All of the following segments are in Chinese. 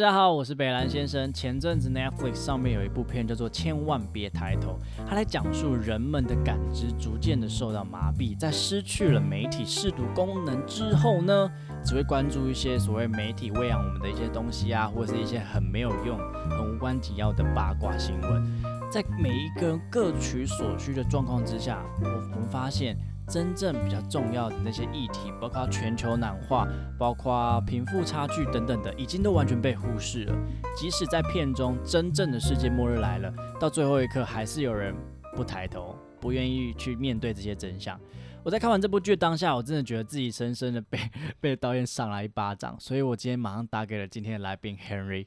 大家好，我是北兰先生。前阵子 Netflix 上面有一部片叫做《千万别抬头》，它来讲述人们的感知逐渐的受到麻痹，在失去了媒体视读功能之后呢，只会关注一些所谓媒体喂养我们的一些东西啊，或是一些很没有用、很无关紧要的八卦新闻。在每一个人各取所需的状况之下，我们发现。真正比较重要的那些议题，包括全球暖化、包括贫富差距等等的，已经都完全被忽视了。即使在片中真正的世界末日来了，到最后一刻还是有人不抬头，不愿意去面对这些真相。我在看完这部剧当下，我真的觉得自己深深的被被导演赏了一巴掌，所以我今天马上打给了今天的来宾 Henry。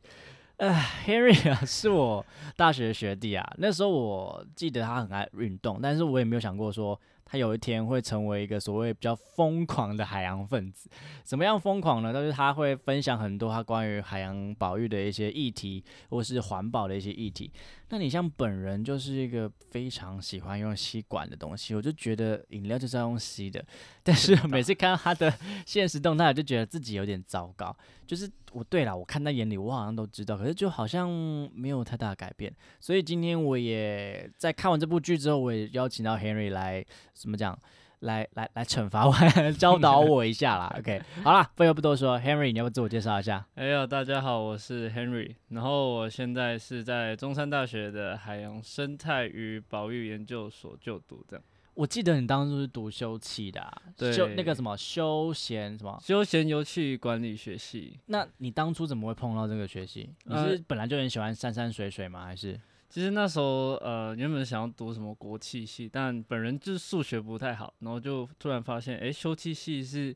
呃，Henry 啊，是我大学的学弟啊。那时候我记得他很爱运动，但是我也没有想过说。他有一天会成为一个所谓比较疯狂的海洋分子，怎么样疯狂呢？就是他会分享很多他关于海洋保育的一些议题，或是环保的一些议题。那你像本人就是一个非常喜欢用吸管的东西，我就觉得饮料就是要用吸的。但是每次看到他的 现实动态，就觉得自己有点糟糕。就是我对了，我看在眼里，我好像都知道，可是就好像没有太大的改变。所以今天我也在看完这部剧之后，我也邀请到 Henry 来，怎么讲？来来来惩罚我，教导我一下啦。OK，好啦，废话不多说，Henry，你要不自我介绍一下？哎呀，大家好，我是 Henry，然后我现在是在中山大学的海洋生态与保育研究所就读这样。我记得你当初是读休憩的，休那个什么休闲什么休闲游憩管理学系。那你当初怎么会碰到这个学系？你是本来就很喜欢山山水水吗？还是？其实那时候呃原本想要读什么国际系，但本人就是数学不太好，然后就突然发现，哎，休憩系是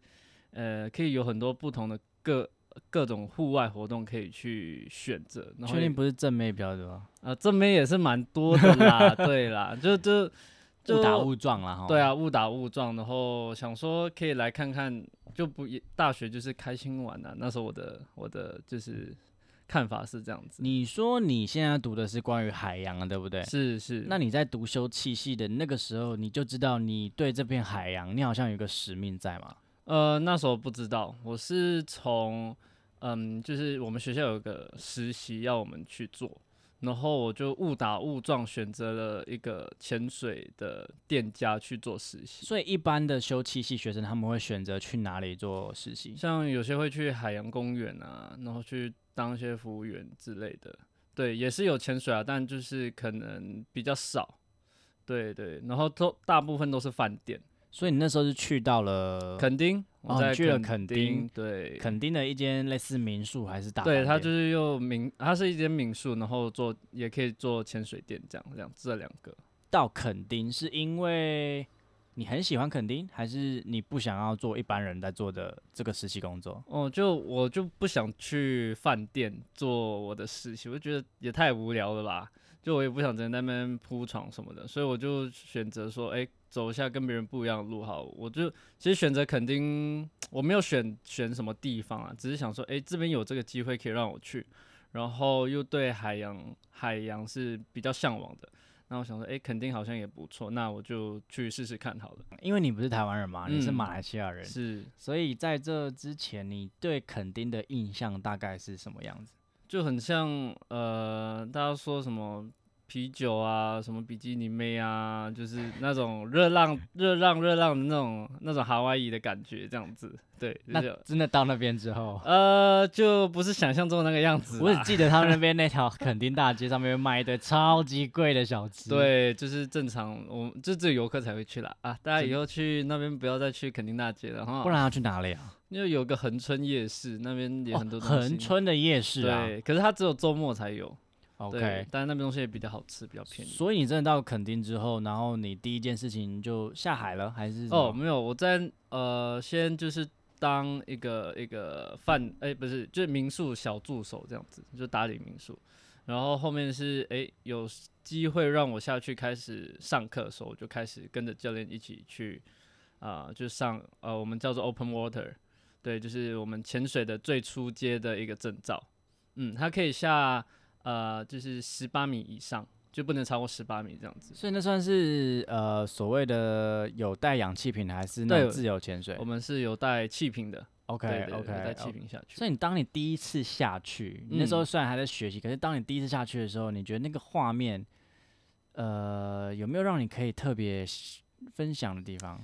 呃可以有很多不同的各各种户外活动可以去选择。确定不是正妹比较多？呃，正妹也是蛮多的啦，对啦，就就。误打误撞啦哈，对啊，误打误撞，然后想说可以来看看，就不大学就是开心玩啊。那时候我的我的就是看法是这样子。你说你现在读的是关于海洋的，对不对？是是。那你在读修气系的那个时候，你就知道你对这片海洋，你好像有个使命在吗？呃，那时候不知道，我是从嗯，就是我们学校有个实习要我们去做。然后我就误打误撞选择了一个潜水的店家去做实习。所以一般的修气系学生他们会选择去哪里做实习？像有些会去海洋公园啊，然后去当一些服务员之类的。对，也是有潜水啊，但就是可能比较少。对对，然后都大部分都是饭店。所以你那时候是去到了垦丁，哦，去了垦丁，对，垦丁的一间类似民宿还是大？对，它就是用民，它是一间民宿，然后做也可以做潜水店，这样这样这两个。到垦丁是因为你很喜欢垦丁，还是你不想要做一般人在做的这个实习工作？哦，就我就不想去饭店做我的实习，我觉得也太无聊了吧。就我也不想在那边铺床什么的，所以我就选择说，哎，走一下跟别人不一样的路好。我就其实选择肯定我没有选选什么地方啊，只是想说，哎，这边有这个机会可以让我去，然后又对海洋海洋是比较向往的。那我想说，哎，肯定好像也不错，那我就去试试看好了。因为你不是台湾人嘛，你是马来西亚人，是，所以在这之前，你对垦丁的印象大概是什么样子？就很像呃，大家说什么啤酒啊，什么比基尼妹啊，就是那种热浪、热浪、热浪的那种、那种夏威夷的感觉，这样子。对，那真的到那边之后，呃，就不是想象中的那个样子。我只记得他们那边那条垦丁大街上面卖一堆超级贵的小吃。对，就是正常，我就只有游客才会去啦啊！大家以后去那边不要再去垦丁大街了哈。不然要去哪里啊？因为有个恒春夜市，那边也很多东西。恒春的夜市啊，对，可是它只有周末才有。OK，但是那边东西也比较好吃，比较便宜。所以你真的到垦丁之后，然后你第一件事情就下海了，还是？哦，没有，我在呃，先就是当一个一个饭，哎，不是，就是民宿小助手这样子，就打理民宿。然后后面是哎，有机会让我下去开始上课的时候，我就开始跟着教练一起去啊，就上呃，我们叫做 Open Water。对，就是我们潜水的最初阶的一个证照。嗯，它可以下呃，就是十八米以上，就不能超过十八米这样子。所以那算是呃所谓的有带氧气瓶的，还是那种自由潜水我们是有带气瓶的，？OK 对对 OK，有带气瓶下去。所以你当你第一次下去，你那时候嗯虽然还在学习，可是当你第一次下去的时候，你觉得那个画面，呃，有没有让你可以特别分享的地方？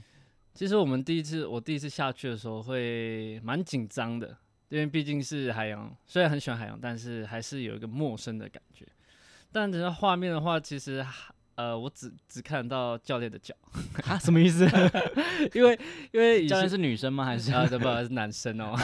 其实我们第一次，我第一次下去的时候会蛮紧张的，因为毕竟是海洋，虽然很喜欢海洋，但是还是有一个陌生的感觉。但整个画面的话，其实呃，我只只看到教练的脚，啊，什么意思？因为因为教练是女生吗？还是？啊，对不是男生哦，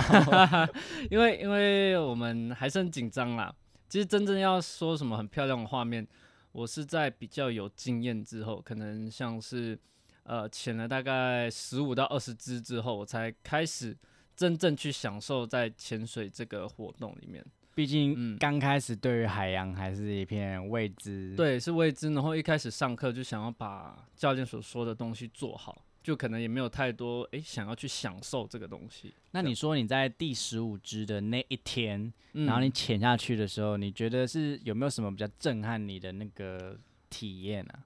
因为因为我们还是很紧张啦。其实真正要说什么很漂亮的画面，我是在比较有经验之后，可能像是呃潜了大概十五到二十只之后，我才开始真正去享受在潜水这个活动里面。毕竟嗯刚开始对于海洋还是一片未知。，对，是未知，然后一开始上课就想要把教练所说的东西做好，就可能也没有太多诶想要去享受这个东西。那你说你在第十五支的那一天，嗯然后你潜下去的时候，你觉得是有没有什么比较震撼你的那个体验啊？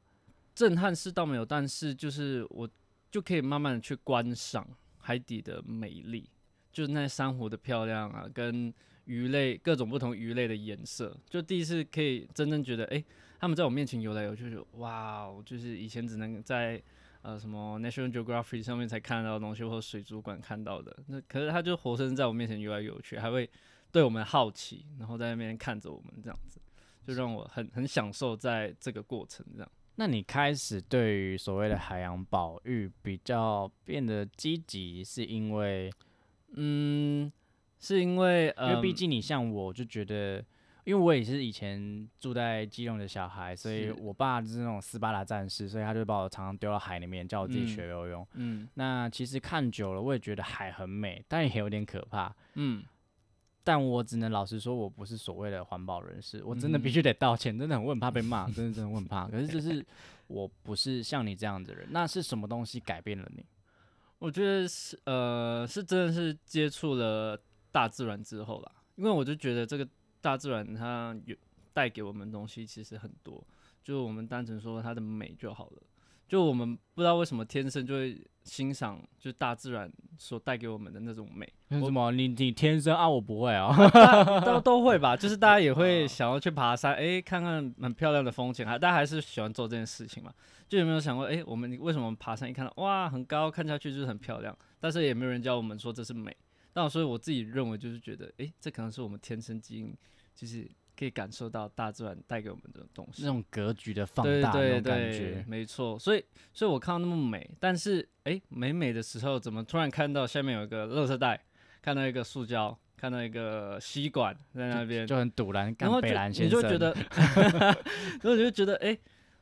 震撼是倒没有，但是就是我就可以慢慢的去观赏海底的美丽，就是那珊瑚的漂亮啊，跟鱼类各种不同鱼类的颜色，就第一次可以真正觉得，哎、他们在我面前游来游去，就哇哦，就是以前只能在呃什么 National Geographic 上面才看到的东西，或水族馆看到的，那可是它就活生生在我面前游来游去，还会对我们好奇，然后在那边看着我们这样子，就让我很很享受在这个过程这样。那你开始对于所谓的海洋保育比较变得积极，是因为嗯，是因为因呃，为毕竟你像我，就觉得，因为我也是以前住在基隆的小孩，所以我爸就是那种斯巴达战士，所以他就把我常常丢到海里面，叫我自己嗯学游泳。嗯那其实看久了，我也觉得海很美，但也有点可怕。嗯但我只能老实说，我不是所谓的环保人士，我真的必嗯须得道歉，真的很我很怕被骂，真的真的我很怕。可是就是我不是像你这样的人，那是什么东西改变了你？我觉得是呃，是真的是接触了大自然之后啦，因为我就觉得这个大自然它有带给我们东西其实很多，就我们单纯说它的美就好了。就我们不知道为什么天生就会欣赏，就是大自然所带给我们的那种美，为什么你你天生啊，我不会啊。都都会吧，就是大家也会想要去爬山，诶，看看很漂亮的风景，还大家还是喜欢做这件事情嘛。就有没有想过，诶，我们为什么爬山一看到哇很高，看下去就是很漂亮，但是也没有人教我们说这是美。那所以我自己认为就是觉得，诶，这可能是我们天生基因，就是可以感受到大自然带给我们的东西那。种格局的放对大那对种感对觉，，没错。所以，所以我看到那么美，但是诶，美美的时候，怎么突然看到下面有一个垃圾袋，看到一个塑胶，看到一个吸管在那边，就很堵然，然后就你就觉得，然后你就觉得，哎、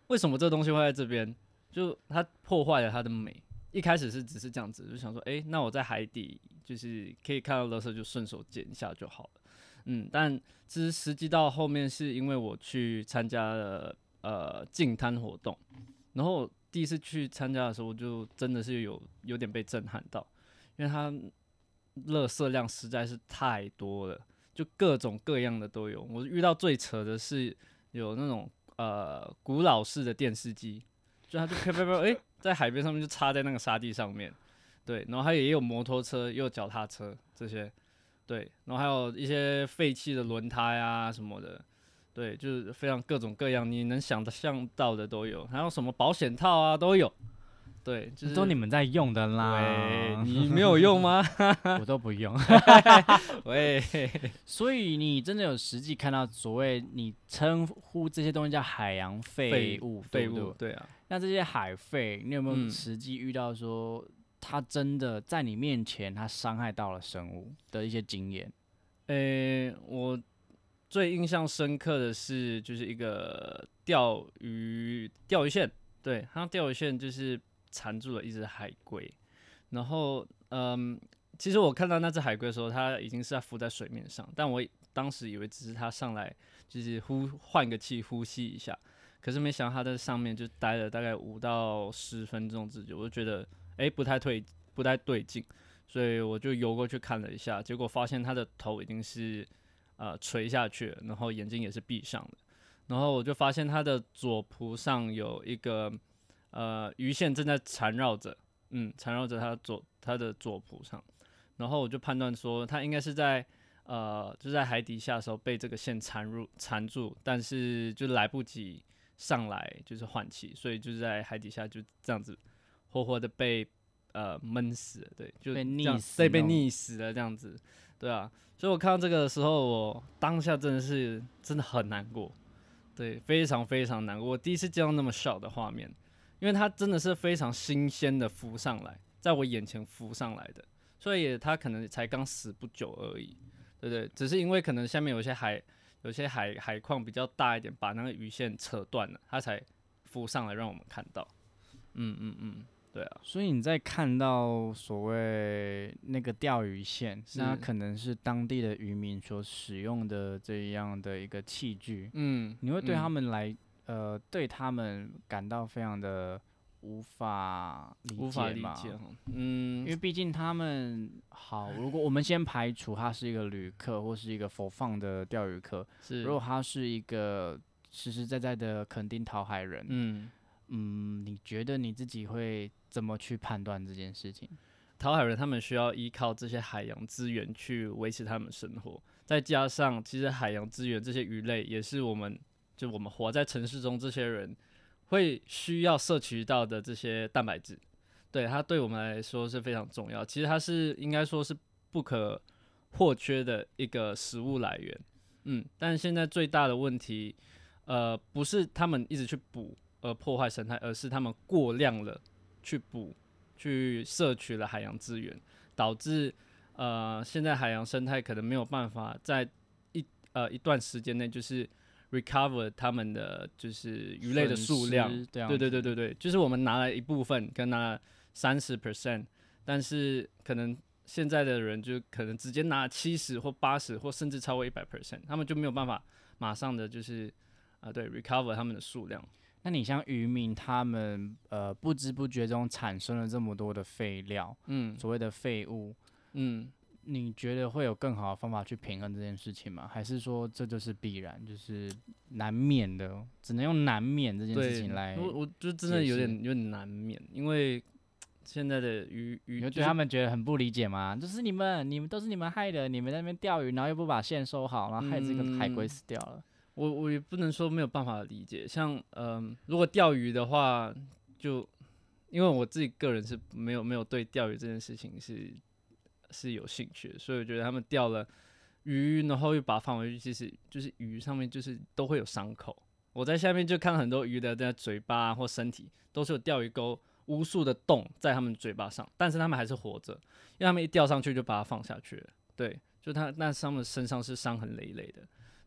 为什么这个东西会在这边？就它破坏了它的美。一开始是只是这样子，就想说，哎、那我在海底就是可以看到垃圾，就顺手捡一下就好了。嗯，但其实实际到后面是因为我去参加了呃净滩活动，然后第一次去参加的时候，我就真的是有有点被震撼到，因为它垃圾量实在是太多了。就各种各样的都有。我遇到最扯的是有那种呃古老式的电视机，就它就啪啪啪，哎、在海边上面就插在那个沙地上面，对，然后还有也有摩托车，也有脚踏车这些，对，然后还有一些废弃的轮胎啊什么的。对，就是非常各种各样，你能想得象到的都有，还有什么保险套啊都有。对，就是都你们在用的喂，啦，你没有用吗？我都不用。喂，所以你真的有实际看到所谓你称呼这些东西叫海洋废物，废物，对啊。那这些海废，你有没有嗯实际遇到说它真的在你面前它伤害到了生物的一些经验？诶、我最印象深刻的是，就是一个钓鱼钓鱼线，对，它钓鱼线就是缠住了一只海龟，然后嗯，其实我看到那只海龟的时候，它已经是在浮在水面上，但我当时以为只是它上来就是呼换个气呼吸一下，可是没想到它在上面就待了大概五到十分钟之久，我就觉得诶、不太对不太对劲，所以我就游过去看了一下，结果发现它的头已经是呃垂下去了，然后眼睛也是闭上的，然后我就发现它的左蹼上有一个呃鱼线正在缠绕着，嗯，缠绕着它左它的左蹼上，然后我就判断说它应该是在呃就在海底下的时候被这个线缠入缠住，但是就来不及上来就是换气，所以就是在海底下就这样子活活的被呃闷死了，对，就被溺死对，被溺死了这样子，对啊，所以我看到这个的时候，我当下真的是真的很难过，对，非常非常难过。我第一次见到那么小的画面，因为它真的是非常新鲜的浮上来，在我眼前浮上来的，所以它可能才刚死不久而已，对不对？只是因为可能下面有些海，有些海海况比较大一点，把那个鱼线扯断了，它才浮上来让我们看到。嗯嗯嗯，对啊，所以你在看到所谓那个钓鱼线，那可能是当地的渔民所使用的这样的一个器具，嗯，你会对他嗯。们来，呃，对他们感到非常的无法理解无法理吗？解，嗯。因为毕竟他们好，如果我们先排除他是一个旅客或是一个佛放的钓鱼客，是，如果他是一个实实在在的垦丁讨海人，嗯。嗯，你觉得你自己会怎么去判断这件事情？讨海人他们需要依靠这些海洋资源去维持他们生活，再加上其实海洋资源这些鱼类也是我们就我们活在城市中这些人会需要摄取到的这些蛋白质，对它对我们来说是非常重要。其实它是应该说是不可或缺的一个食物来源，嗯，但现在最大的问题，呃，不是他们一直去捕而破坏生态，而是他们过量了去捕去摄取了海洋资源，导致呃现在海洋生态可能没有办法在一呃一段时间内就是 recover 他们的就是鱼类的数量。对对对对对，就是我们拿了一部分，跟拿了三十 percent，但是可能现在的人就可能直接拿七十或八十或甚至超过一百 percent，他们就没有办法马上的就是啊、对 recover 他们的数量。那你像渔民，他们呃不知不觉中产生了这么多的废料，嗯所谓的废物，嗯，你觉得会有更好的方法去平衡这件事情吗？还是说这就是必然，就是难免的，只能用难免这件事情来？我我就真的有点有点难免，因为现在的鱼鱼就是你对他们觉得很不理解吗？就是你们，你们都是你们害的，你们在那边钓鱼，然后又不把线收好，然后害这个海龟嗯死掉了。我我也不能说没有办法理解，像嗯、如果钓鱼的话，就因为我自己个人是没有没有对钓鱼这件事情是是有兴趣的，所以我觉得他们钓了鱼，然后又把它放回去，其实就是鱼上面就是都会有伤口。我在下面就看到很多鱼的在嘴巴或身体都是有钓鱼钩无数的洞在他们嘴巴上，但是他们还是活着，因为他们一钓上去就把它放下去了。对，就他那他们身上是伤痕累累的。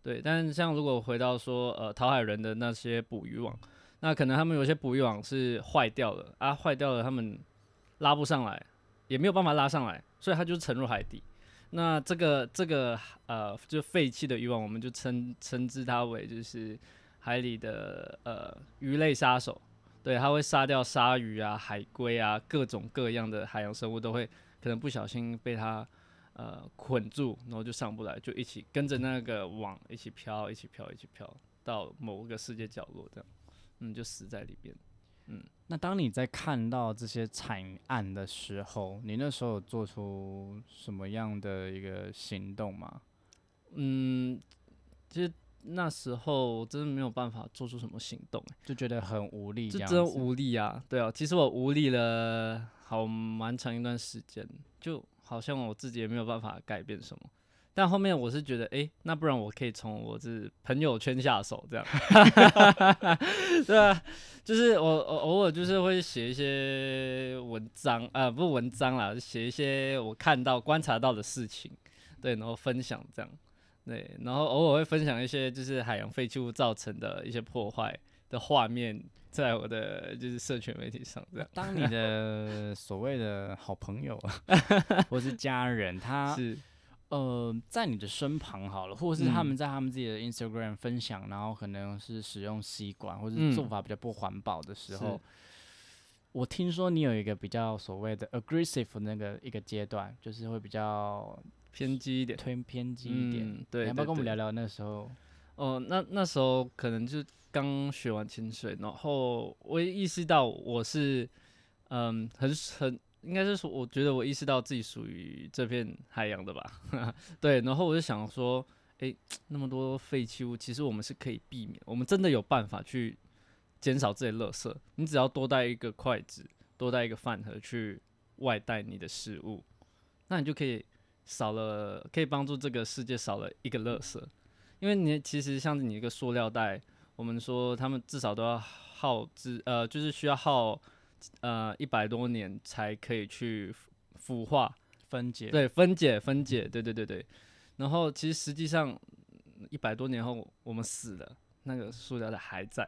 对，但像如果回到说呃讨海人的那些捕鱼网，那可能他们有些捕鱼网是坏掉了啊，坏掉了，他们拉不上来，也没有办法拉上来，所以它就沉入海底。那这个这个呃就废弃的渔网，我们就称称之它为就是海里的呃鱼类杀手。对，它会杀掉鲨鱼啊、海龟啊，各种各样的海洋生物都会可能不小心被它呃捆住，然后就上不来，就一起跟着那个网一起飘，一起飘，一起飘到某个世界角落，这样，嗯，就死在里边。嗯那当你在看到这些惨案的时候，你那时候有做出什么样的一个行动吗？嗯，其实那时候真的没有办法做出什么行动、欸，就觉得很无力这就真。无力啊。对啊，其实我无力了好蛮长一段时间，就好像我自己也没有办法改变什么。但后面我是觉得，诶，那不然我可以从我这朋友圈下手，这样，对啊，就是我我偶尔就是会写一些文章，啊，不是文章啦，写一些我看到观察到的事情，对，然后分享这样，对，然后偶尔会分享一些就是海洋废弃物造成的一些破坏的画面，在我的就是社群媒体上这样，当你的 所谓的好朋友 或是家人，他是，呃在你的身旁好了，或者是他嗯们在他们自己的 Instagram 分享，然后可能是使用吸管或者嗯是做法比较不环保的时候，我听说你有一个比较所谓的 aggressive 那个一个阶段，就是会比较偏激一点，偏偏激一点。嗯，对，你要不要跟我们聊聊那时候？哦，那那时候可能就刚学完潜水，然后我也意识到我是，嗯，很很应该是说，我觉得我意识到自己属于这片海洋的吧，对，然后我就想说，诶，那么多废弃物，其实我们是可以避免，我们真的有办法去减少这些垃圾，你只要多带一个筷子，多带一个饭盒去外带你的食物，那你就可以少了，可以帮助这个世界少了一个垃圾。因为你其实像你一个塑料袋，我们说他们至少都要耗资，呃，就是需要耗呃一百多年才可以去腐腐化，分解，对，分解分解，对对对对。然后其实实际上一百多年后我们死了，那个塑料袋还在，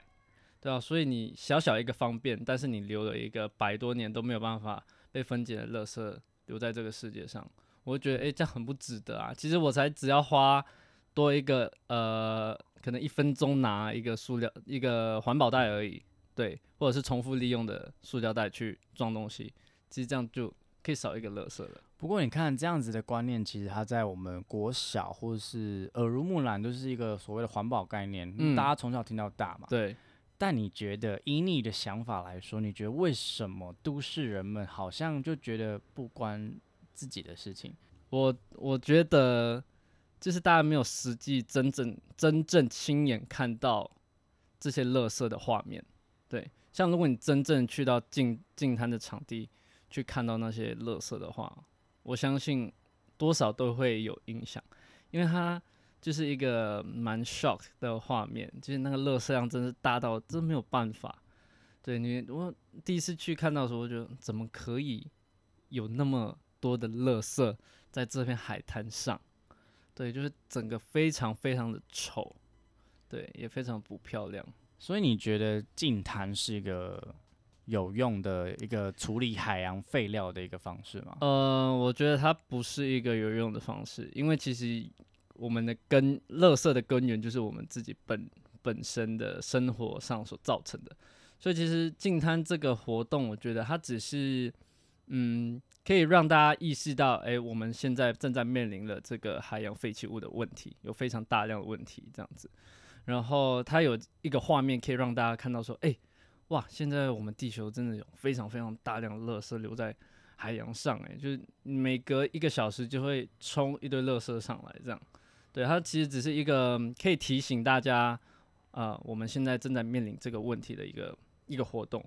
对啊，所以你小小一个方便，但是你留了一个百多年都没有办法被分解的垃圾留在这个世界上，我就觉得诶，这样很不值得啊。其实我才只要花。多一个呃，可能一分钟拿一个塑料一个环保袋而已，对，或者是重复利用的塑料袋去装东西，其实这样就可以少一个垃圾了。不过你看这样子的观念，其实它在我们国小或者是耳濡目染，都是一个所谓的环保概念，嗯大家从小听到大嘛。对，但你觉得，以你的想法来说，你觉得为什么都市人们好像就觉得不关自己的事情？我我觉得就是大家没有实际真正真正亲眼看到这些垃圾的画面。对，像如果你真正去到净净滩的场地去看到那些垃圾的话，我相信多少都会有影响，因为它就是一个蛮 shock 的画面，就是那个垃圾量真是大到真没有办法。对你，我第一次去看到的时候，我觉得怎么可以有那么多的垃圾在这片海滩上？对，就是整个非常非常的丑，对，也非常不漂亮。所以你觉得净滩是一个有用的一个处理海洋废料的一个方式吗？呃，我觉得它不是一个有用的方式，因为其实我们的根，垃圾的根源就是我们自己本本身的生活上所造成的。所以其实净滩这个活动，我觉得它只是，嗯，可以让大家意识到，哎、我们现在正在面临了这个海洋废弃物的问题，有非常大量的问题这样子。然后它有一个画面可以让大家看到说，哎、哇，现在我们地球真的有非常非常大量的垃圾留在海洋上、哎，就是每隔一个小时就会冲一堆垃圾上来，这样。对，它其实只是一个可以提醒大家，呃，我们现在正在面临这个问题的一个一个活动。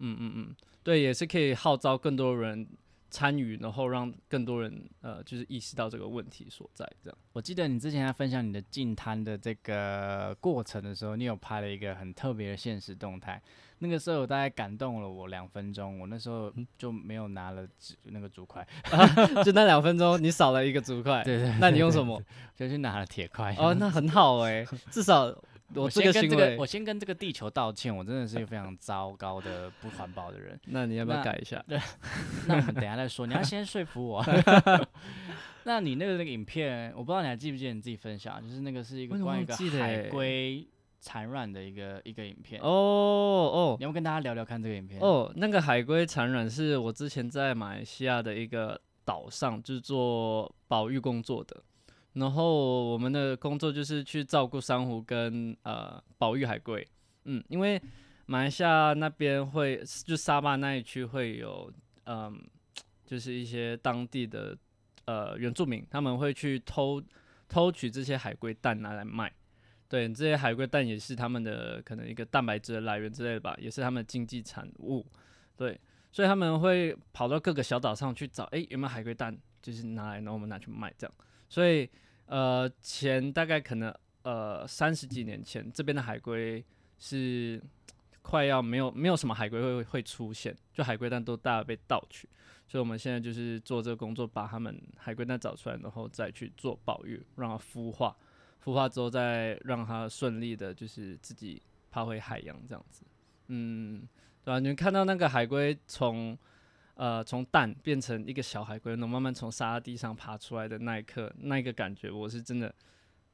嗯嗯嗯，对，也是可以号召更多人参与，然后让更多人呃，就是意识到这个问题所在，这样。我记得你之前在分享你的进摊的这个过程的时候，你有拍了一个很特别的现实动态。那个时候我大概感动了我两分钟，我那时候就没有拿了纸那个竹筷，就那两分钟，你少了一个竹筷，对对，那你用什么？就去拿了铁块。哦，那很好哎、至少我这个先跟这个，我先跟这个地球道歉，我真的是一个非常糟糕的不环保的人。那你要不要改一下？对 那我们等下再说，你要先说服我。那你那个那个影片，我不知道你还记不记得你自己分享，就是那个是一个关于一个海龟产卵的一个一个影片。哦哦你要不要跟大家聊聊看这个影片？哦，那个海龟产卵是我之前在马来西亚的一个岛上，就是做保育工作的。然后我们的工作就是去照顾珊瑚跟呃保育海龟。嗯，因为马来西亚那边会就沙巴那一区会有嗯，就是一些当地的呃原住民，他们会去偷偷取这些海龟蛋拿来卖。对，这些海龟蛋也是他们的可能一个蛋白质的来源之类的吧，也是他们的经济产物。对，所以他们会跑到各个小岛上去找，诶，有没有海龟蛋，就是拿来，然后我们拿去卖这样。所以呃，前大概可能呃三十几年前，这边的海龟是快要没有没有什么海龟会会出现，就海龟蛋都大被盗取。所以我们现在就是做这个工作，把他们海龟蛋找出来，然后再去做保育，让它孵化。孵化之后再让它顺利的，就是自己爬回海洋这样子。嗯，对吧、你们看到那个海龟从呃从蛋变成一个小海龟，能慢慢从沙地上爬出来的那一刻，那一个感觉，我是真的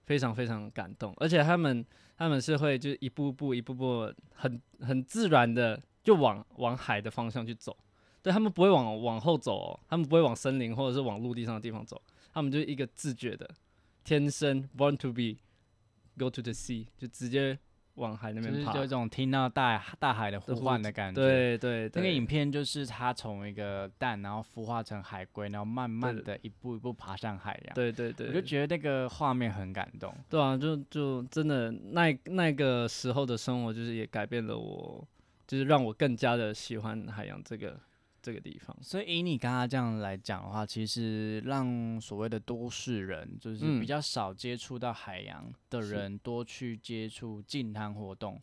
非常非常感动，而且他们他们是会就一步步一步步很很自然的就往往海的方向去走，对他们不会往往后走哦，他们不会往森林或者是往陆地上的地方走，他们就一个自觉的天生 born to be go to the sea 就直接往海那边爬，就是有一种听到大大海的呼呼唤的感觉。，对对那个，影片就是他从一个蛋，然后孵化成海龟，然后慢慢的一步一步爬上海洋。对对对，我就觉得那个画面很感动。对啊，就就真的那那个时候的生活，就是也改变了我，就是让我更加的喜欢海洋这个这个地方。所以以你刚刚这样来讲的话，其实让所谓的都市人，就是嗯比较少接触到海洋的人，多去接触近滩活动，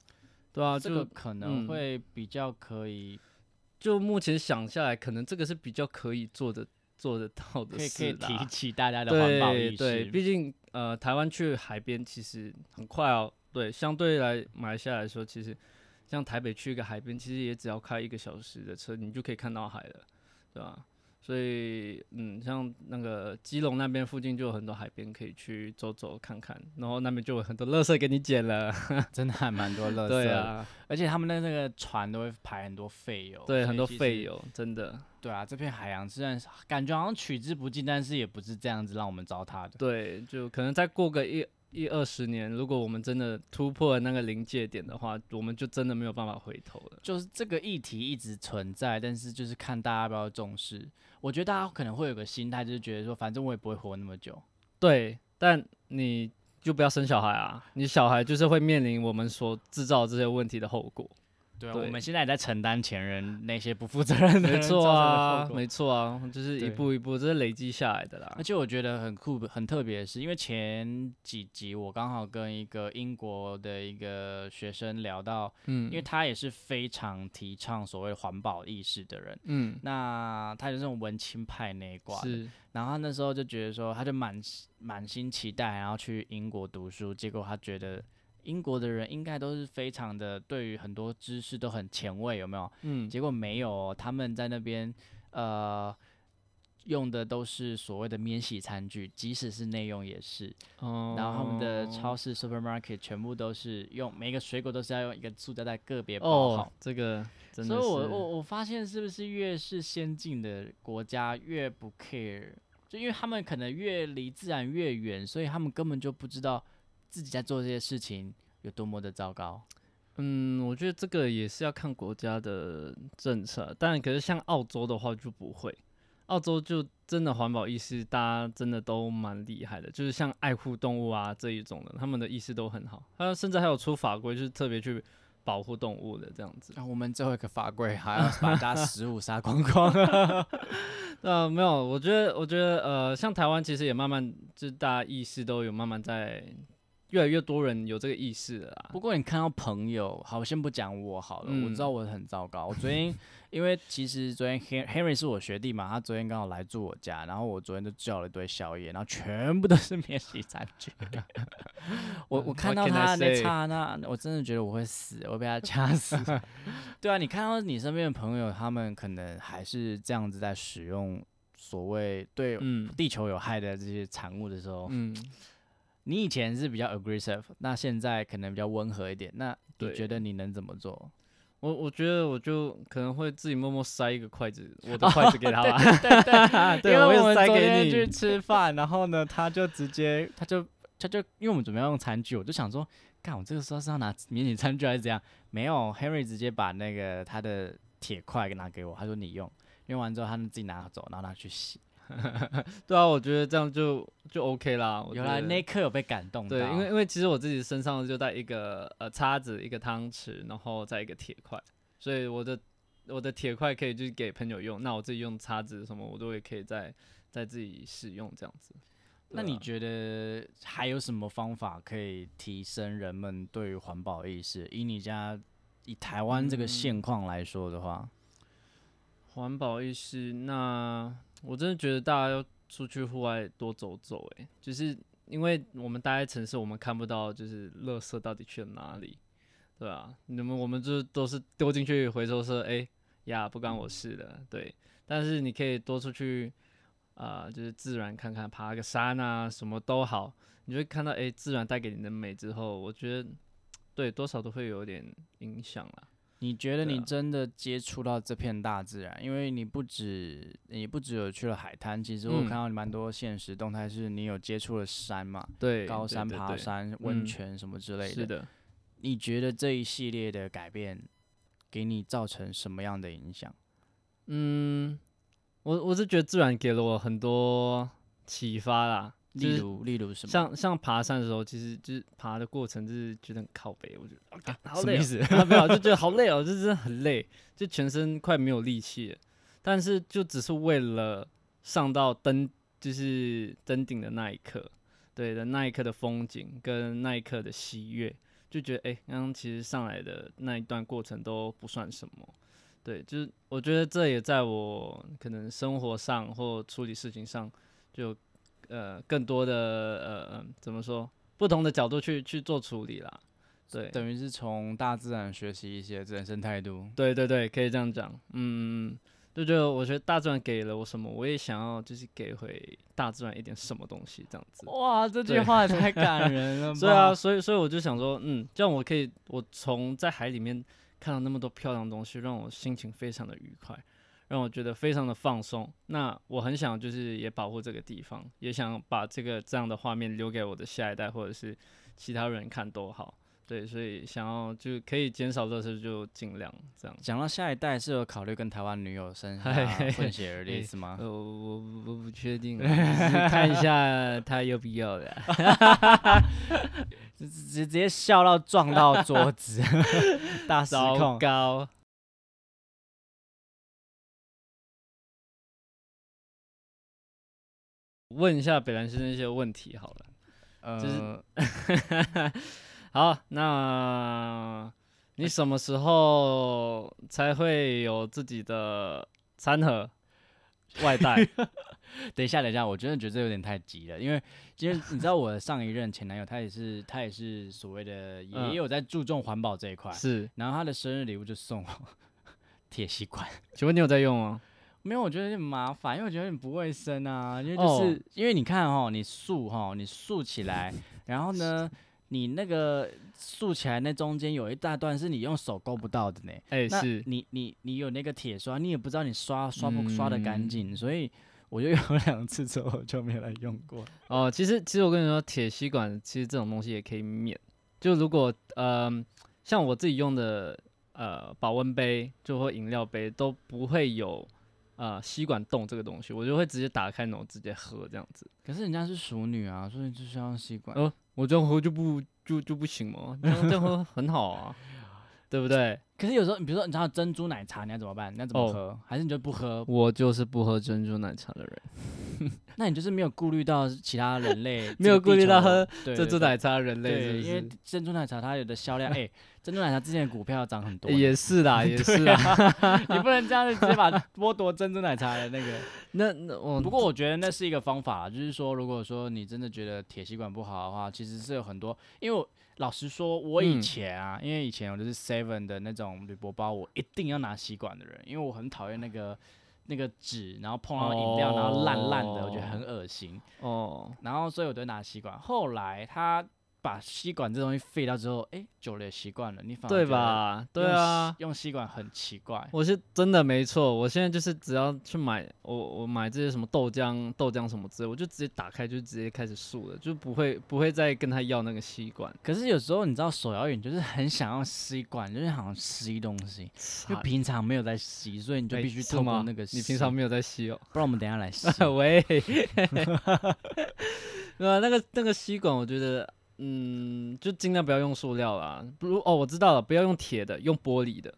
对啊，这个可能嗯会比较可以，就目前想下来，可能这个是比较可以做的做得到的可以提起大家 的环保意对对，毕竟呃，台湾去海边其实很快哦。对，相对来马来西亚来说，其实像台北去一个海边，其实也只要开一个小时的车，你就可以看到海了，对吧？所以，嗯，像那个基隆那边附近就有很多海边可以去走走看看，然后那边就有很多垃圾给你捡了。真的还蛮多垃圾。对，啊，而且他们的那个船都会排很多废油，对，很多。废油，真的。对啊，这片海洋虽然是感觉好像取之不尽，但是也不是这样子让我们糟蹋的。对，就可能再过个一一二十年，如果我们真的突破了那个临界点的话，我们就真的没有办法回头了。就是这个议题一直存在，但是就是看大家要不要重视。我觉得大家可能会有个心态，就是觉得说，反正我也不会活那么久。对，但你就不要生小孩啊！你小孩就是会面临我们所制造这些问题的后果。对啊，对我们现在也在承担前人那些不负责任的没错啊没错啊，就是一步一步，这是累积下来的啦而。且我觉得很酷、很特别的是，因为前几集我刚好跟一个英国的一个学生聊到，嗯，因为他也是非常提倡所谓环保意识的人。嗯那他就是那种文青派那一挂的，是然后他那时候就觉得说，他就满满心期待，然后去英国读书，结果他觉得英国的人应该都是非常的对于很多知识都很前卫，有没有？嗯结果没有哦，他们在那边呃用的都是所谓的免洗餐具，即使是内用也是。哦，然后他们的超市 supermarket 全部都是用每个水果都是要用一个塑胶袋个别包好。哦，这个真所以我我我发现是不是越是先进的国家越不 care，就因为他们可能越离自然越远，所以他们根本就不知道自己在做这些事情有多么的糟糕。嗯，我觉得这个也是要看国家的政策，但可是像澳洲的话就不会，澳洲就真的环保意识，大家真的都蛮厉害的，就是像爱护动物啊这一种的，他们的意识都很好，他甚至还有出法规，就是特别去保护动物的这样子。啊，我们最后一个法规还要把大家食物杀光光。呃，没有，我觉得，我觉得，呃，像台湾其实也慢慢，就是大家意识都有慢慢在，越来越多人有这个意识了啦。不过你看到朋友，好，先不讲我好了，我知道嗯我很糟糕。我昨天因为其实昨天 Hen- Henry 是我学弟嘛，他昨天刚好来住我家，然后我昨天就叫了一堆宵夜，然后全部都是免洗餐具。我我看到 What can I 他那 say？刹那，我真的觉得我会死，我会被他掐死。对啊，你看到你身边的朋友，他们可能还是这样子在使用所谓对嗯地球有害的这些产物的时候，嗯，你以前是比较 aggressive，那现在可能比较温和一点。那你觉得你能怎么做？我我觉得我就可能会自己默默塞一个筷子，我的筷子给他吧。对对 对因为我会塞我们昨天去。吃饭，然后呢，他就直接，他就他就，因为我们准备要用餐具，我就想说，干，我这个时候是要拿迷你餐具还是怎样？没有，Henry 直接把那个他的铁块给拿给我，他说你用，用完之后他们自己拿走，然后拿去洗。对啊，我觉得这样就就 OK 啦。原来那一刻有被感动到，对，因为因为其实我自己身上就带一个呃叉子、一个汤匙，然后再一个铁块，所以我的我的铁块可以就是给朋友用，那我自己用叉子什么我都也可以再再自己使用这样子。那你觉得还有什么方法可以提升人们对于环保意识？以你家以台湾这个现况来说的话，环保意识，那我真的觉得大家要出去户外多走走，诶，就是因为我们待在城市，我们看不到就是垃圾到底去了哪里，对啊，你们我们就都是丢进去回收车，诶，呀，不关我事的，对。但是你可以多出去，啊、就是自然看看，爬个山啊，什么都好，你会看到诶，自然带给你的美之后，我觉得对多少都会有点影响啦。你觉得你真的接触到这片大自然？因为你不止你不只有去了海滩，其实我看到你蛮多现实动态，是你有接触了山嘛，对，高山、爬山、温嗯泉什么之类的是的，你觉得这一系列的改变给你造成什么样的影响？嗯，我我是觉得自然给了我很多启发啦，就是例如，例如什么？像像爬山的时候，其实就是爬的过程，就是觉得很靠背，我觉得、啊好累、哦，什么意思？啊没有，就觉得好累哦，就是很累，就全身快没有力气了。但是就只是为了上到登，就是登顶的那一刻，对的那一刻的风景跟那一刻的喜悦，就觉得哎，刚、刚其实上来的那一段过程都不算什么。对，就是我觉得这也在我可能生活上或处理事情上，就呃更多的呃呃怎么说，不同的角度去去做处理啦。对，等于是从大自然学习一些人生态度。对对对，可以这样讲。嗯，嗯就觉得我觉得大自然给了我什么，我也想要就是给回大自然一点什么东西，这样子。哇，这句话也太 感人了 吧！对啊，，所以所以我就想说，嗯，这样我可以，我从在海里面看到那么多漂亮的东西，让我心情非常的愉快，让我觉得非常的放松。那我很想就是也保护这个地方，也想把这个这样的画面留给我的下一代或者是其他人看都好。对，所以想要就可以减少这事，就尽量这样。讲到下一代，是有考虑跟台湾女友生 混血儿的意思吗？呃，我我我不确定看一下 他要不要的。直直直接笑到撞到桌子，大失糟控。糕。问一下北兰先生一些问题好了。呃，好，那你什么时候才会有自己的餐盒外带？等一下，等一下，我真的觉得这有点太急了，因为今天你知道我的上一任前男友，他也是他也是所谓的嗯也有在注重环保这一块，是，然后他的生日礼物就送我 铁吸管。请问你有在用吗？没有，我觉得有点麻烦，因为我觉得有点不卫生啊。因为哦就是、因为你看哦，你竖哈，你竖起来，然后呢，你那个竖起来那中间有一大段是你用手勾不到的呢。哎、那是，你你你有那个铁刷，你也不知道你刷刷不刷的干嗯净，所以我就用了两次之后就没有来用过。哦，其实其实我跟你说，铁吸管其实这种东西也可以免。就如果呃，像我自己用的呃保温杯，就或饮料杯都不会有呃吸管冻这个东西，我就会直接打开然后直接喝这样子。可是人家是熟女啊，所以就是要用吸管。哦，我这样喝就不就就不行吗？这样这样喝很好啊，对不对？可是有时候，你比如说你知道珍珠奶茶，你要怎么办？你要怎么哦喝？还是你就不喝？我就是不喝珍珠奶茶的人，那你就是没有顾虑到其他人类 没有顾虑到喝珍珠奶茶人类对，因为珍珠奶茶它有的销量，哎、珍珠奶茶之前的股票涨很多也是啦，也是啦。啊，你不能这样子直接把剥夺珍珠奶茶的那个。那那我不过我觉得那是一个方法，就是说，如果说你真的觉得铁吸管不好的话，其实是有很多，因为我老实说，我以嗯前啊，因为以前我就是 Seven 的那种铝箔包，我一定要拿吸管的人，因为我很讨厌那个那个纸，然后碰到饮料，然后烂烂的，我觉得很恶心。哦，然后所以我就拿吸管。后来他把吸管这东西废掉之后，哎，久了也习惯了，你反而对吧？对啊，用吸管很奇怪。我是真的没错。我现在就是只要去买，我我买这些什么豆浆、豆浆什么之类，我就直接打开，就直接开始漱了，就不会不会再跟他要那个吸管。可是有时候你知道手摇饮就是很想要吸管，就是想吸东西，就平常没有在吸，所以你就哎必须透过那个吸你平常没有在吸哦。不然我们等一下来 吸。喂，对啊，那个那个吸管，我觉得，嗯，就尽量不要用塑料啦。不如哦，我知道了，不要用铁的，用玻璃的。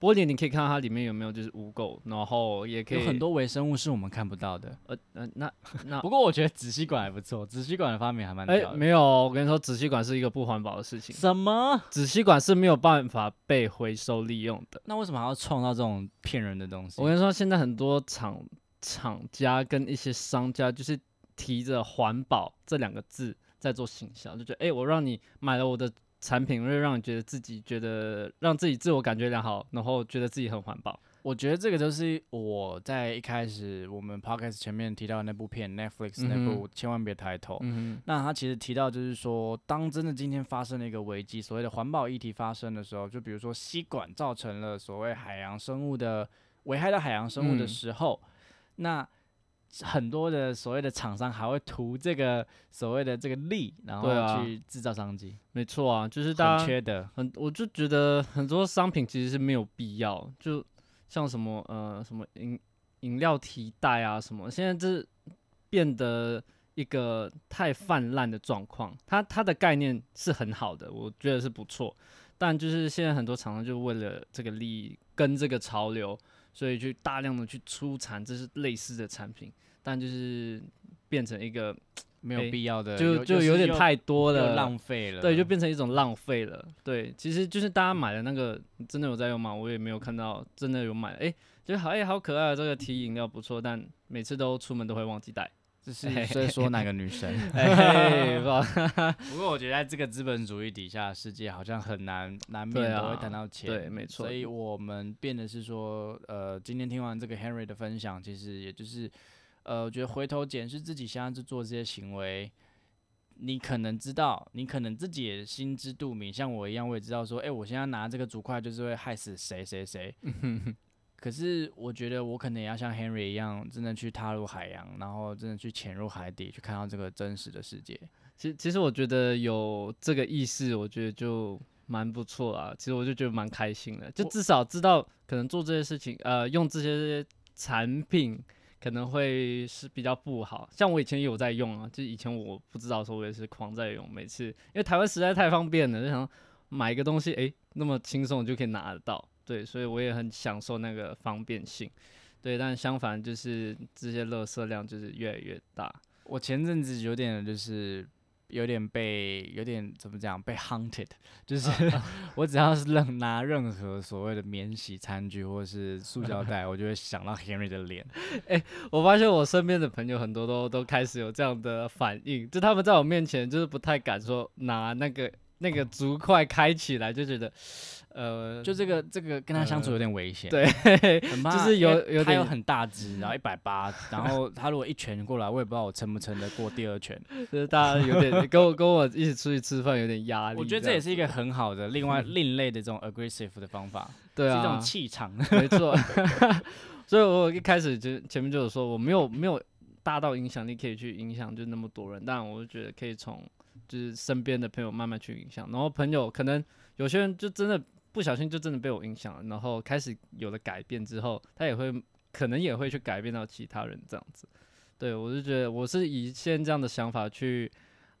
玻璃你可以看到它里面有没有就是污垢，然后也可以有很多微生物是我们看不到的。呃呃，那那不过我觉得纸吸管还不错，纸吸管的发明还蛮哎。没有，我跟你说，纸吸管是一个不环保的事情，什么？纸吸管是没有办法被回收利用的。那为什么还要创造这种骗人的东西？我跟你说，现在很多厂厂家跟一些商家就是提着环保这两个字在做行销，就觉得哎、我让你买了我的产品，会让你觉得自己觉得让自己自我感觉良好，然后觉得自己很环保。我觉得这个就是我在一开始我们 podcast 前面提到的那部片 Netflix 那嗯部，千万别抬头。嗯，那他其实提到，就是说，当真的今天发生了一个危机，所谓的环保议题发生的时候，就比如说吸管造成了所谓海洋生物的危害到海洋生物的嗯时候，那很多的所谓的厂商还会图这个所谓的这个利，然后去制造商机，没错啊，就是大家很缺德。很，我就觉得很多商品其实是没有必要，就像什么呃什么饮饮料提袋啊什么，现在这变得一个太泛滥的状况。它它的概念是很好的，我觉得是不错，但就是现在很多厂商就为了这个利益跟这个潮流，所以去大量的去出产这是类似的产品，但就是变成一个 没有必要的，就就有点太多又了，浪费了。对，就变成一种浪费了。对，其实就是大家买的那个真的有在用吗？我也没有看到真的有买。哎、觉得好哎、好可爱啊，这个提饮料不错，但每次都出门都会忘记带。这是在说哪个女神？哎、不过我觉得在这个资本主义底下世界，好像很难难对免都会啊谈到钱。对没错所以我们变的是说，呃，今天听完这个 Henry 的分享，其实也就是，呃，我觉得回头检视自己现在在做这些行为。你可能知道，你可能自己也心知肚明，像我一样，我也知道说，哎、我现在拿这个竹筷就是会害死谁谁谁。可是我觉得我可能也要像 Henry 一样，真的去踏入海洋，然后真的去潜入海底，去看到这个真实的世界。其实其实我觉得有这个意识，我觉得就蛮不错啊。其实我就觉得蛮开心的，就至少知道可能做这些事情，呃，用这些产品可能会是比较不好。像我以前也有在用啊，就以前我不知道的时候，我也是狂在用。每次因为台湾实在太方便了，就想买一个东西，诶，那么轻松就可以拿得到。对，所以我也很享受那个方便性。对，但相反就是这些垃圾量就是越来越大。我前阵子有点就是有点被有点怎么讲被 hunted，就是 我只要是任拿任何所谓的免洗餐具或是塑胶袋，我就会想到 Henry 的脸。哎我发现我身边的朋友很多都都开始有这样的反应，就他们在我面前就是不太敢说拿那个那个竹筷开起来，就觉得，呃，就这个这个跟他相处有点危险，对，很怕，就是有有点他有很大只，然后一百八，然后他如果一拳过来，我也不知道我撑不撑得过第二拳。就是大家有点跟我跟我一起出去吃饭有点压力。我觉得这也是一个很好的另外另类的这种 aggressive 的方法，对是一种啊，气场。没错。所以我一开始就前面就有说我没有没有大到影响力可以去影响就那么多人，但我就觉得可以从就是身边的朋友慢慢去影响，然后朋友可能有些人就真的不小心就真的被我影响了，然后开始有了改变之后，他也会可能也会去改变到其他人这样子。对我就觉得我是以现在这样的想法去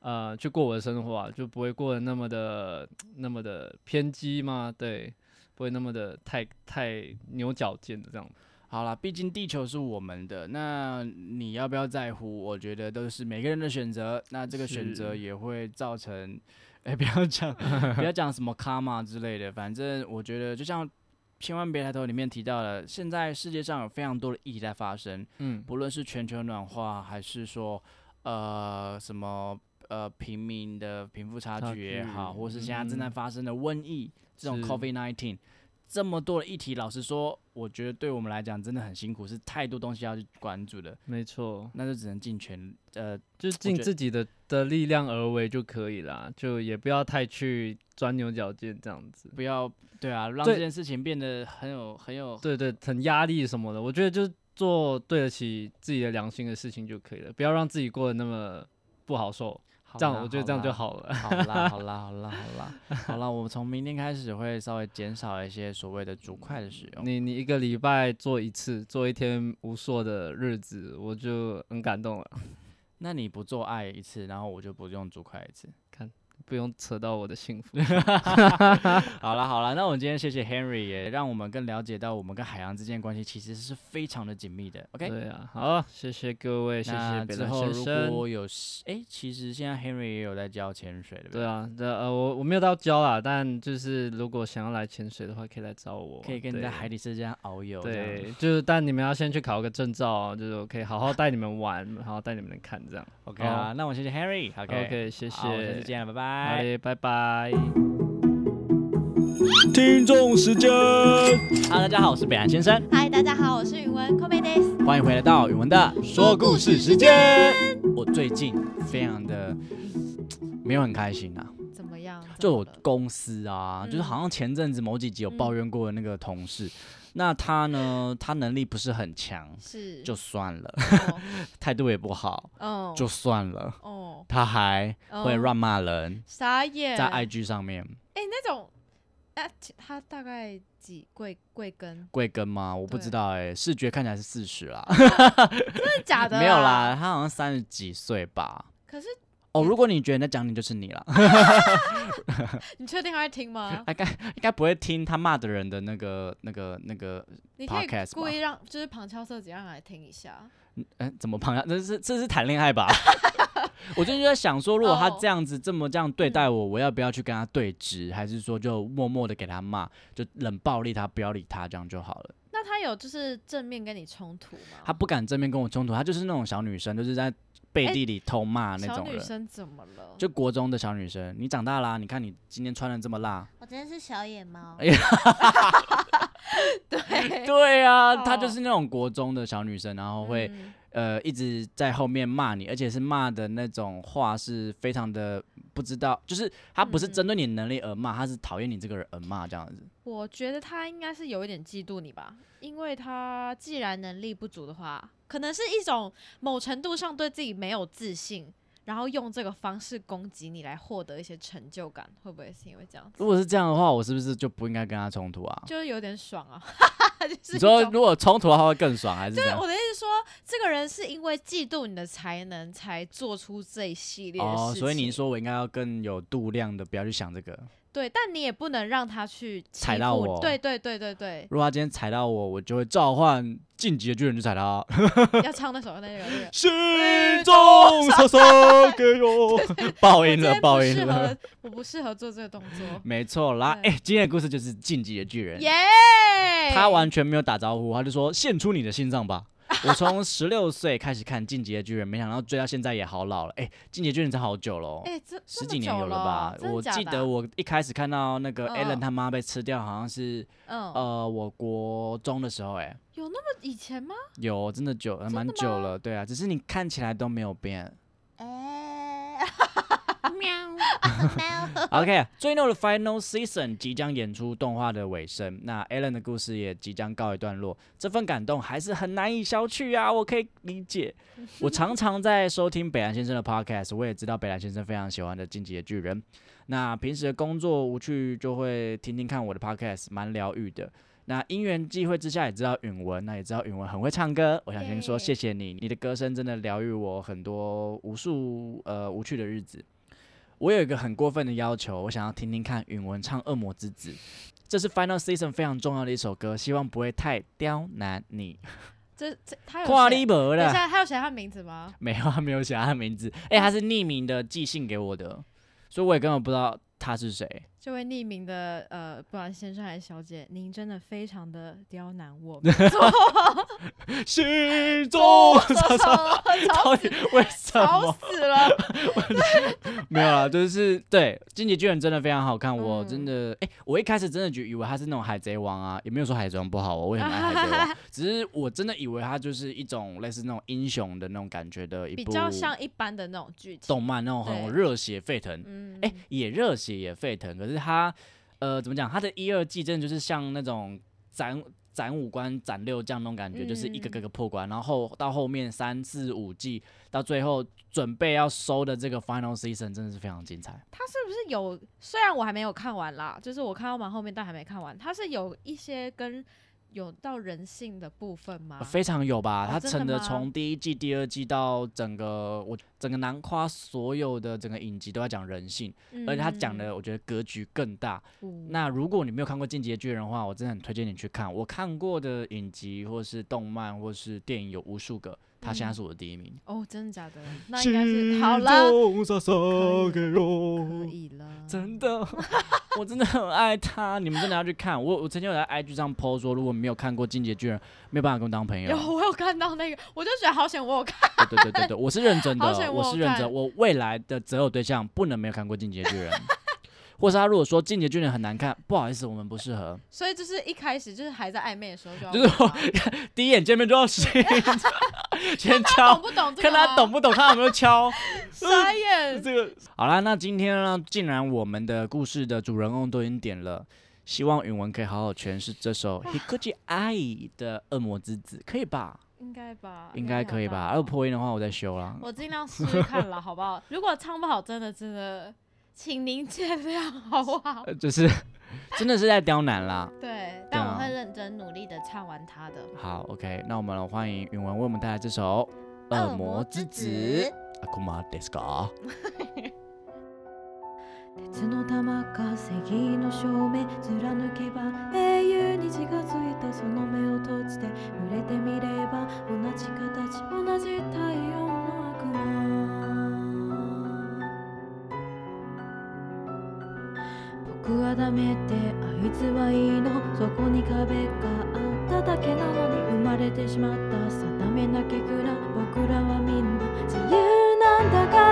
呃去过我的生活啊，就不会过得那么的那么的偏激嘛，对，不会那么的太太牛角尖的这样。好啦，毕竟地球是我们的，那你要不要在乎？我觉得都是每个人的选择。那这个选择也会造成，哎、不要讲，不要讲什么 karma 之类的。反正我觉得，就像《千万别抬头》里面提到的，现在世界上有非常多的议题在发生，嗯，不论是全球暖化，还是说呃什么呃平民的贫富差差距也好，或是现在正在嗯发生的瘟疫、这种 COVID nineteen，这么多的议题，老实说，我觉得对我们来讲真的很辛苦，是太多东西要去关注的，没错，那就只能尽全呃就尽自己的的力量而为就可以啦，就也不要太去钻牛角尖这样子。不要对啊，让这件事情变得很有很有对对，很压力什么的，我觉得就做对得起自己的良心的事情就可以了，不要让自己过得那么不好受。这样我觉得这样就好了。好啦，好啦，好啦，好啦，好啦，我从明天开始会稍微减少一些所谓的竹筷的使用。你你一个礼拜做一次，做一天无数的日子，我就很感动了。那你不做爱一次，然后我就不用竹筷一次。不用扯到我的幸福。好了好了，那我们今天谢谢 Henry，也让我们更了解到我们跟海洋之间的关系其实是非常的紧密的。OK，对啊，好，谢谢各位，谢那谢之后如。果有哎、其实现在 Henry 也有在教潜水，对不对啊，这呃，我我没有到教啦，但就是如果想要来潜水的话，可以来找我。可以跟你在海底世界上遨游。对，就是但你们要先去考个证照哦，就是我可以好好带你们玩，好好带你们看这样。，OK 啊，那我谢谢 Harry。OK OK，谢谢，好，我下次见了，拜拜。好嘞，拜拜。听众时间，Hello，大家好，我是北岸先生。嗨，大家好，我是宇文 c o m e d a y s 欢迎回来到宇文的说故事时间。我最近非常的没有很开心啊，怎么样？就我公司啊，就是嗯好像前阵子某几集有抱怨过的那个同事，那他呢，他能力不是很强，是就算了，哦 态度也不好，哦就算了，哦他还会哦乱骂人，傻眼，在哎 IG 上面哎那种，那他大概几贵贵庚？贵庚吗？我不知对道哎、视觉看起来是四十啦，真的假的？没有啦，。他好像三十几岁吧。可是哦，如果你觉得在讲你，就是你了。你确定他会听吗？应该应该不会听他骂的人的那个那个那个，你可以故意让就是旁敲侧击让他来听一下。嗯、怎么旁敲这是这是谈恋爱吧？我最近就在想说，如果他哦这样子这么这样对待我，我要不要去跟他对峙，还是说就默默的给他骂，就冷暴力他，不要理他，这样就好了。那他有就是正面跟你冲突吗？他不敢正面跟我冲突，他就是那种小女生，就是在背哎地里偷骂那种人。女生怎么了？就国中的小女生，你长大啦，你看你今天穿的这么辣，我真的是小野猫哎。呀 对，对啊，她就哦是那种国中的小女生，然后会、嗯呃一直在后面骂你，而且是骂的那种话是非常的不知道，就是他不是嗯针对你能力而骂，他是讨厌你这个人而骂这样子。我觉得他应该是有一点嫉妒你吧，因为他既然能力不足的话，可能是一种某程度上对自己没有自信，然后用这个方式攻击你来获得一些成就感，会不会是因为这样子？如果是这样的话，我是不是就不应该跟他冲突啊？就是有点爽啊，就是你说如果冲突的话会更爽，还是这样？我的意思说，这个人是因为嫉妒你的才能，才做出这一系列的事情。哦，所以你说我应该要更有度量的，不要去想这个。对，但你也不能让他去踩到我对对对对对，如果他今天踩到我，我就会召唤晋级的巨人去踩他。要唱那首那个。心中傻傻给我，爆音了，我今天不爆音了我不适合做这个动作。没错啦，对哎、今天的故事就是晋级的巨人。耶！他完全没有打招呼，他就说献出你的心脏吧。我从十六岁开始看《进击的巨人》，没想到追到现在也好老了。哎、进击的巨人》才好久了哦、哎，这十几年有了吧？我记得我我一开始看到那个嗯 Alan 他妈被吃掉，好像是嗯呃我国中的时候、哎，有那么以前吗？有真的久，呃蛮久了，对啊，只是你看起来都没有变。喵。OK，最后的 Final Season 即将演出动画的尾声，那 Alan 的故事也即将告一段落，这份感动还是很难以消去啊，我可以理解。我常常在收听北兰先生的 Podcast，我也知道北兰先生非常喜欢的《进击的巨人》。那平时的工作无趣，就会听听看我的 Podcast，蛮疗愈的。那因缘际会之下，也知道允文，那也知道允文很会唱歌。我想先说谢谢你，你的歌声真的疗愈我很多无数呃无趣的日子。我有一个很过分的要求，我想要听听看允文唱《恶魔之子》，这是 Final Season 非常重要的一首歌，希望不会太刁难你。这这他有跨写立博的，等一下，他有写他的名字吗？没有，他没有写他的名字，哎、他是匿名的寄信给我的，所以我也根本不知道他是谁。这位匿名的呃，不管先生还是小姐，您真的非常的刁难我，心中吵到底为什吵么？死了！没有啦，就是对《进击巨人》真的非常好看，我嗯。真的哎、我一开始真的就以为他是那种海贼王啊，也没有说海贼王不好哦，我也很爱海贼王，只是我真的以为他就是一种类似那种英雄的那种感觉的一部比较像一般的那种剧情，动漫那种很热血沸腾，嗯，哎、也热血也沸腾，可是他呃怎么讲？他的一二季真的就是像那种斩斩五关斩六将那种感觉，就是一个嗯个个破关，然后后到后面三四五季到最后准备要收的这个 final season 真的是非常精彩。他是不是有？虽然我还没有看完啦，就是我看到蛮后面，但还没看完。他是有一些跟有到人性的部分吗？非常有吧，哦他真的从第一季、第二季到整个我整个南夸所有的整个影集都在讲人性，而且他讲的我觉得格局更大。嗯，那如果你没有看过《进击的巨人》的话，我真的很推荐你去看。我看过的影集或是动漫或是电影有无数个，他现在嗯是我的第一名。哦，真的假的？那应该是好了，可可以了，真的，我真的很爱他，你们真的要去看。我我曾经有在 IG 上 PO 说，如果没有看过《进阶巨人》，没有办法跟我当朋友有。我有看到那个，我就觉得好险，我有看。对对对对对，我是认真的，我我是认真。我未来的择偶对象不能没有看过《进阶巨人》，或是他如果说进阶巨人很难看，不好意思，我们不适合。所以就是一开始就是还在暧昧的时候就要就是 第一眼见面就要先先他敲懂，不懂这个看他吗懂不懂，看他有没有敲。傻眼。这个好啦，那今天呢，既然我们的故事的主人公都已经点了，希望允文可以好好诠释这首 Hikuji I 的恶魔之子，可以吧？应该吧？应该可以吧？还好要破音的话，我再修啦。我尽量试试看了，好不好？如果唱不好，真的真的，请您见谅，好不好？呃，就是真的是在刁难啦。对，但我啊会认真努力的唱完它的。好，OK，那我们欢迎允文为我们带来这首《恶魔之子》。阿库玛德斯卡。鉄の玉か正義の証明貫けば英雄に近づいたその目を閉じて濡れてみれば同じ形同じ太陽の悪魔 僕はダメってあいつはいいの。そこに壁があっただけなのに生まれてしまった。定めなきゃくら僕らはみんな自由なんだから。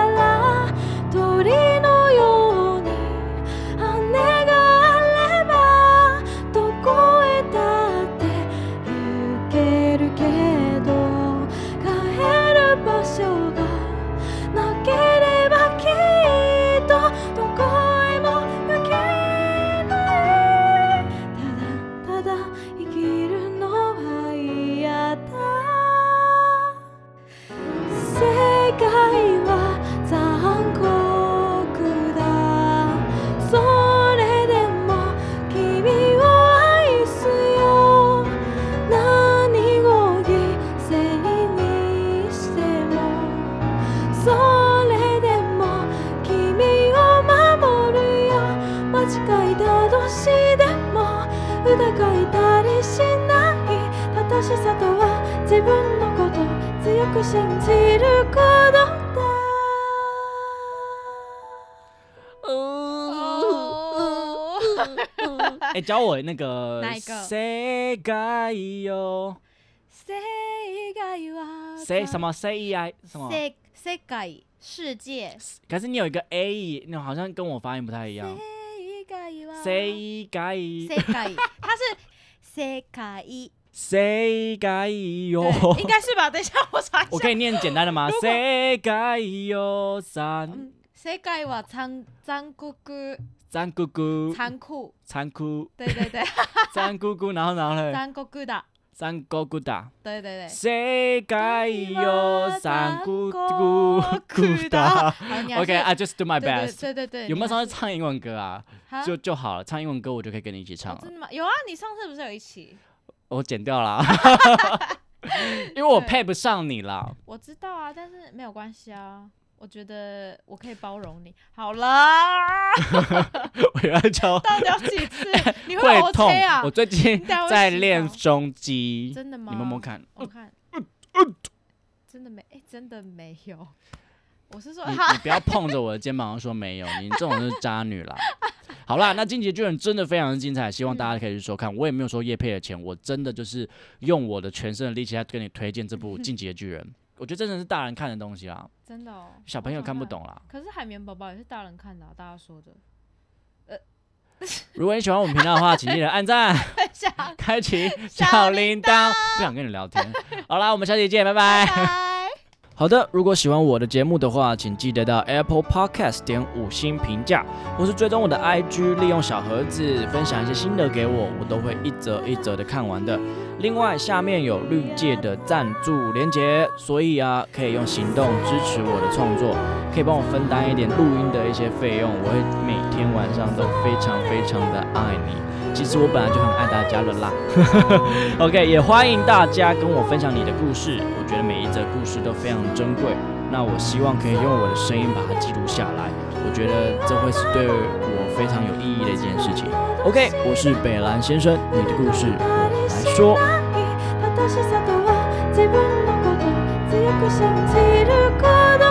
違いだとしても疑いたりしない正しさとは自分のこと強く信じることだ哦，哎、教我那个哪一个世界よ，世界は谁什么 C E I 什么？世世界世界可是你有一个 A，那好像跟我发音不太一样。 世界は世界世界，它是世界，世界よ，对，应该是吧？等一下我查一下。我可以念简单的吗？如果世界よ三嗯，世界は残残酷残酷残酷，残酷对对对，残酷，然后然后呢？残酷的， 残酷だ。对对对。世界よ残酷酷だ。好，你还是 OK, I just do my 对对 best。对对对，有没有上你还次唱英文歌啊？哈就就好了，唱英文歌我就可以跟你一起唱了。哦真的吗？有啊，你上次不是有一起？我剪掉了啊，因为我对配不上你啦。我知道啊，但是没有关系啊。 我觉得我可以包容你。好了，我要教到底要几次？你会 OK 痛啊？我最近在练胸肌，真的吗？你摸摸看。我看，真的没，哎、真的没有。我是说，你你不要碰着我的肩膀说没有，你这种就是渣女啦。好啦，那《进击的巨人》真的非常的精彩，希望大家可以去收看。我也没有说叶佩的钱，我真的就是用我的全身的力气来跟你推荐这部《进击的巨人》。我觉得真的是大人看的东西啦，真的哦，小朋友看不懂啦。可是海绵宝宝也是大人看的、啊，大家说的。如果你喜欢我们频道的话，请记得按赞、下 开启小小铃铃铛。不想跟你聊天。好啦，我们下期见，拜拜。拜。好的，如果喜欢我的节目的话，请记得到 Apple Podcast 点五星评价，或是追踪我的 IG，利用小盒子分享一些心得给我，我都会一则一则的看完的。另外，下面有绿界的赞助连接，所以啊，可以用行动支持我的创作，可以帮我分担一点录音的一些费用，我会每天晚上都非常非常的爱你。其实我本来就很爱大家了啦。OK，也欢迎大家跟我分享你的故事，我觉得每一则故事都非常珍贵。那我希望可以用我的声音把它记录下来，我觉得这会是对我非常有意义的一件事情。OK，我是北兰先生，你的故事我来说。正しさとは自分のこと強く信じること